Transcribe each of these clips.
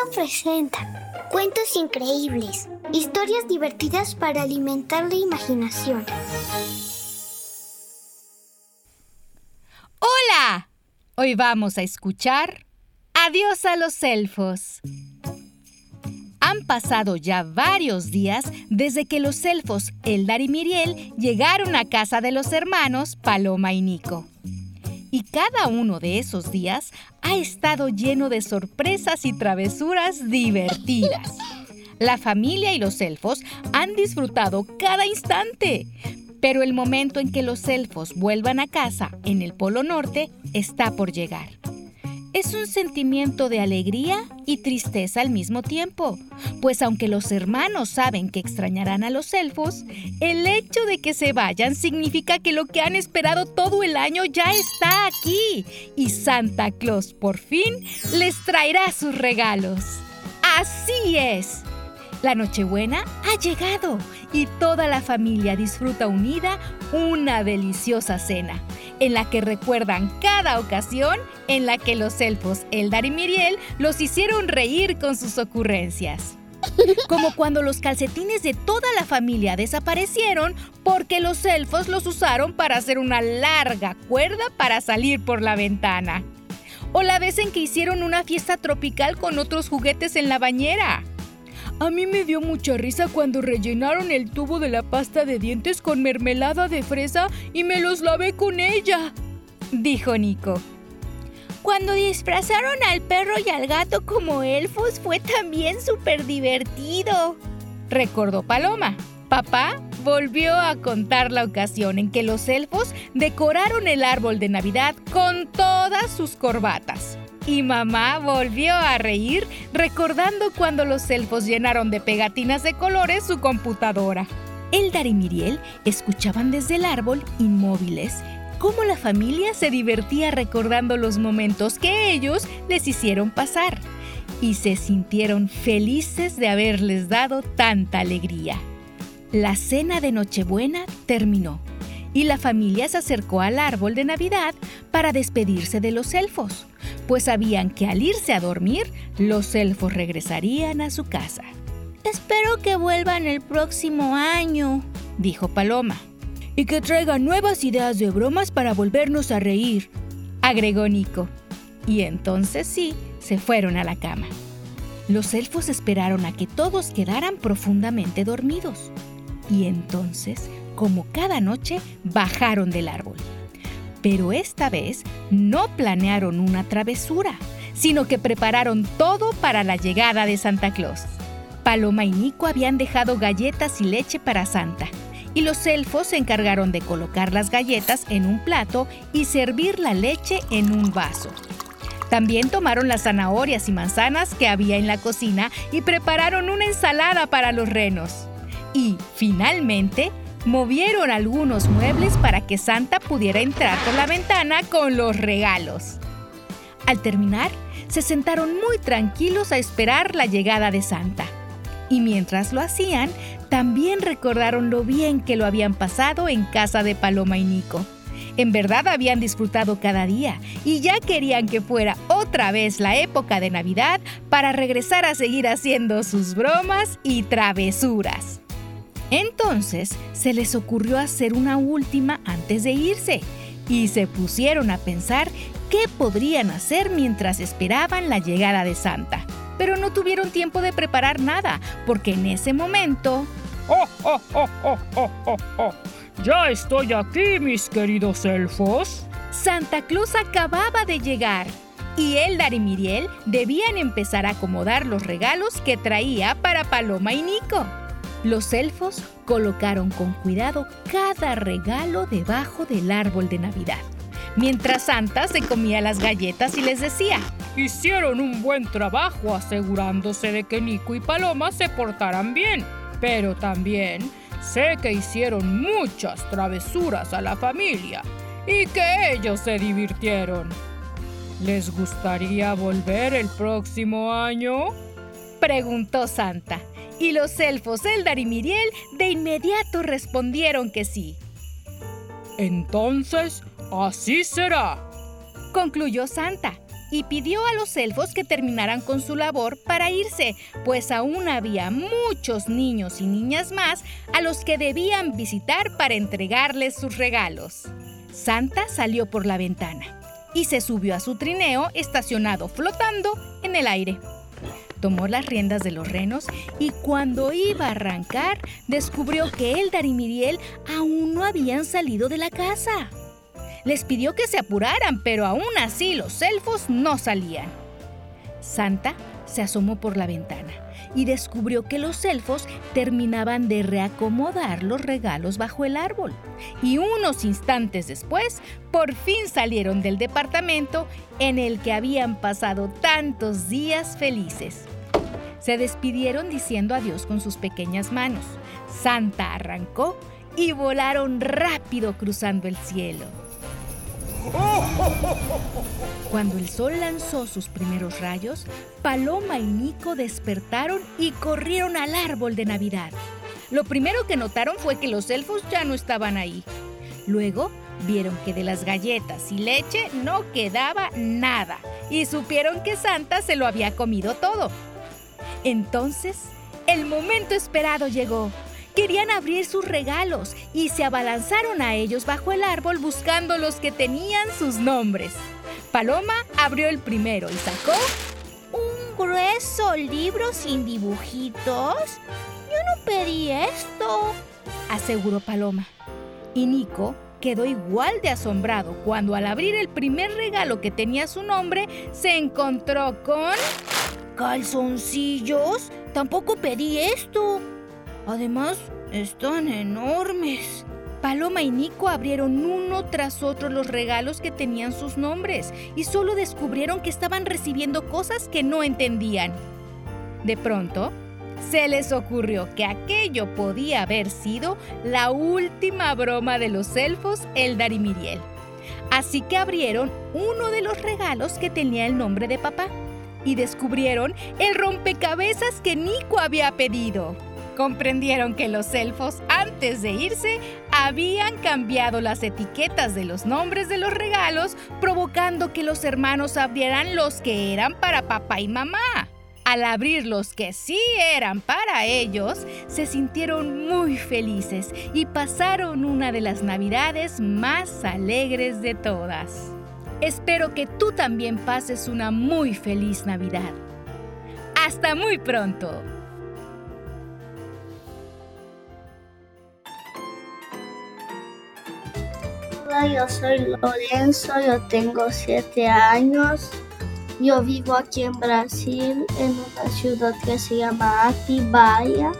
Sonoro presenta Cuentos increíbles, historias divertidas para alimentar la imaginación. ¡Hola! Hoy vamos a escuchar Adiós a los elfos. Han pasado ya varios días desde que los elfos Eldar y Miriel llegaron a casa de los hermanos Paloma y Nico. Y cada uno de esos días ha estado lleno de sorpresas y travesuras divertidas. La familia y los elfos han disfrutado cada instante, pero el momento en que los elfos vuelvan a casa en el Polo Norte está por llegar. Es un sentimiento de alegría y tristeza al mismo tiempo, pues aunque los hermanos saben que extrañarán a los elfos, el hecho de que se vayan significa que lo que han esperado todo el año ya está aquí y Santa Claus por fin les traerá sus regalos. Así es. La Nochebuena ha llegado y toda la familia disfruta unida una deliciosa cena, en la que recuerdan cada ocasión en la que los elfos Eldar y Miriel los hicieron reír con sus ocurrencias. Como cuando los calcetines de toda la familia desaparecieron porque los elfos los usaron para hacer una larga cuerda para salir por la ventana. O la vez en que hicieron una fiesta tropical con otros juguetes en la bañera. A mí me dio mucha risa cuando rellenaron el tubo de la pasta de dientes con mermelada de fresa y me los lavé con ella, dijo Nico. Cuando disfrazaron al perro y al gato como elfos fue también súper divertido, recordó Paloma. Papá volvió a contar la ocasión en que los elfos decoraron el árbol de Navidad con todas sus corbatas. Y mamá volvió a reír recordando cuando los elfos llenaron de pegatinas de colores su computadora. Eldar y Miriel escuchaban desde el árbol, inmóviles, cómo la familia se divertía recordando los momentos que ellos les hicieron pasar y se sintieron felices de haberles dado tanta alegría. La cena de Nochebuena terminó y la familia se acercó al árbol de Navidad para despedirse de los elfos, pues sabían que al irse a dormir, los elfos regresarían a su casa. Espero que vuelvan el próximo año, dijo Paloma. Y que traigan nuevas ideas de bromas para volvernos a reír, agregó Nico. Y entonces sí, se fueron a la cama. Los elfos esperaron a que todos quedaran profundamente dormidos. Y entonces como cada noche, bajaron del árbol. Pero esta vez no planearon una travesura, sino que prepararon todo para la llegada de Santa Claus. Paloma y Nico habían dejado galletas y leche para Santa, y los elfos se encargaron de colocar las galletas en un plato y servir la leche en un vaso. También tomaron las zanahorias y manzanas que había en la cocina y prepararon una ensalada para los renos. Y, finalmente, movieron algunos muebles para que Santa pudiera entrar por la ventana con los regalos. Al terminar, se sentaron muy tranquilos a esperar la llegada de Santa. Y mientras lo hacían, también recordaron lo bien que lo habían pasado en casa de Paloma y Nico. En verdad habían disfrutado cada día y ya querían que fuera otra vez la época de Navidad para regresar a seguir haciendo sus bromas y travesuras. Entonces se les ocurrió hacer una última antes de irse y se pusieron a pensar qué podrían hacer mientras esperaban la llegada de Santa. Pero no tuvieron tiempo de preparar nada, porque en ese momento... ¡Oh, oh, oh, oh, oh, oh, oh! ya estoy aquí, mis queridos elfos! Santa Claus acababa de llegar y Eldar y Miriel debían empezar a acomodar los regalos que traía para Paloma y Nico. Los elfos colocaron con cuidado cada regalo debajo del árbol de Navidad, mientras Santa se comía las galletas y les decía, hicieron un buen trabajo asegurándose de que Nico y Paloma se portaran bien, pero también sé que hicieron muchas travesuras a la familia y que ellos se divirtieron. ¿Les gustaría volver el próximo año? Preguntó Santa. Y los elfos Eldar y Miriel de inmediato respondieron que sí. Entonces, así será. Concluyó Santa y pidió a los elfos que terminaran con su labor para irse, pues aún había muchos niños y niñas más a los que debían visitar para entregarles sus regalos. Santa salió por la ventana y se subió a su trineo estacionado flotando en el aire. Tomó las riendas de los renos y cuando iba a arrancar descubrió que Eldar y Miriel aún no habían salido de la casa. Les pidió que se apuraran, pero aún así los elfos no salían. Santa se asomó por la ventana y descubrió que los elfos terminaban de reacomodar los regalos bajo el árbol. Y unos instantes después, por fin salieron del departamento en el que habían pasado tantos días felices. Se despidieron diciendo adiós con sus pequeñas manos. Santa arrancó y volaron rápido cruzando el cielo. Cuando el sol lanzó sus primeros rayos, Paloma y Nico despertaron y corrieron al árbol de Navidad. Lo primero que notaron fue que los elfos ya no estaban ahí. Luego vieron que de las galletas y leche no quedaba nada y supieron que Santa se lo había comido todo. Entonces, el momento esperado llegó. Querían abrir sus regalos y se abalanzaron a ellos bajo el árbol buscando los que tenían sus nombres. Paloma abrió el primero y sacó un grueso libro sin dibujitos. Yo no pedí esto, aseguró Paloma. Y Nico quedó igual de asombrado cuando al abrir el primer regalo que tenía su nombre se encontró con... ¿Calzoncillos? Tampoco pedí esto. Además, están enormes. Paloma y Nico abrieron uno tras otro los regalos que tenían sus nombres y solo descubrieron que estaban recibiendo cosas que no entendían. De pronto, se les ocurrió que aquello podía haber sido la última broma de los elfos Eldar y Miriel. Así que abrieron uno de los regalos que tenía el nombre de papá y descubrieron el rompecabezas que Nico había pedido. Comprendieron que los elfos, antes de irse, habían cambiado las etiquetas de los nombres de los regalos, provocando que los hermanos abrieran los que eran para papá y mamá. Al abrir los que sí eran para ellos, se sintieron muy felices y pasaron una de las navidades más alegres de todas. Espero que tú también pases una muy feliz Navidad. Hasta muy pronto. Hola, yo soy Lorenzo, yo tengo siete años. Yo vivo aquí en Brasil, en una ciudad que se llama Atibaia.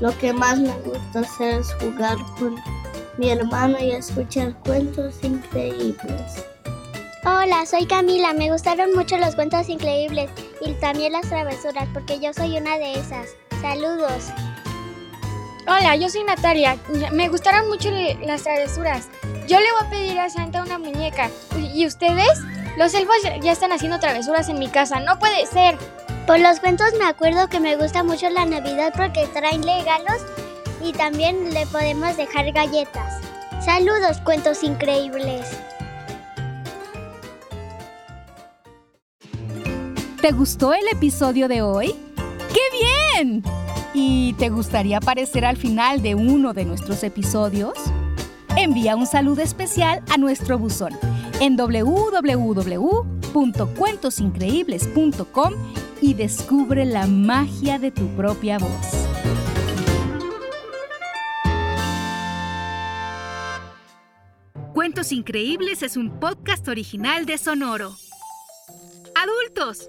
Lo que más me gusta hacer es jugar con mi hermano y escuchar cuentos increíbles. Hola, soy Camila. Me gustaron mucho los cuentos increíbles y también las travesuras porque yo soy una de esas. Saludos. Hola, yo soy Natalia. Me gustaron mucho las travesuras. Yo le voy a pedir a Santa una muñeca. ¿Y ustedes? Los elfos ya están haciendo travesuras en mi casa. No puede ser. Por los cuentos me acuerdo que me gusta mucho la Navidad porque traen regalos y también le podemos dejar galletas. Saludos, cuentos increíbles. ¿Te gustó el episodio de hoy? ¡Qué bien! ¿Y te gustaría aparecer al final de uno de nuestros episodios? Envía un saludo especial a nuestro buzón en www.cuentosincreíbles.com y descubre la magia de tu propia voz. Cuentos Increíbles es un podcast original de Sonoro. Adultos,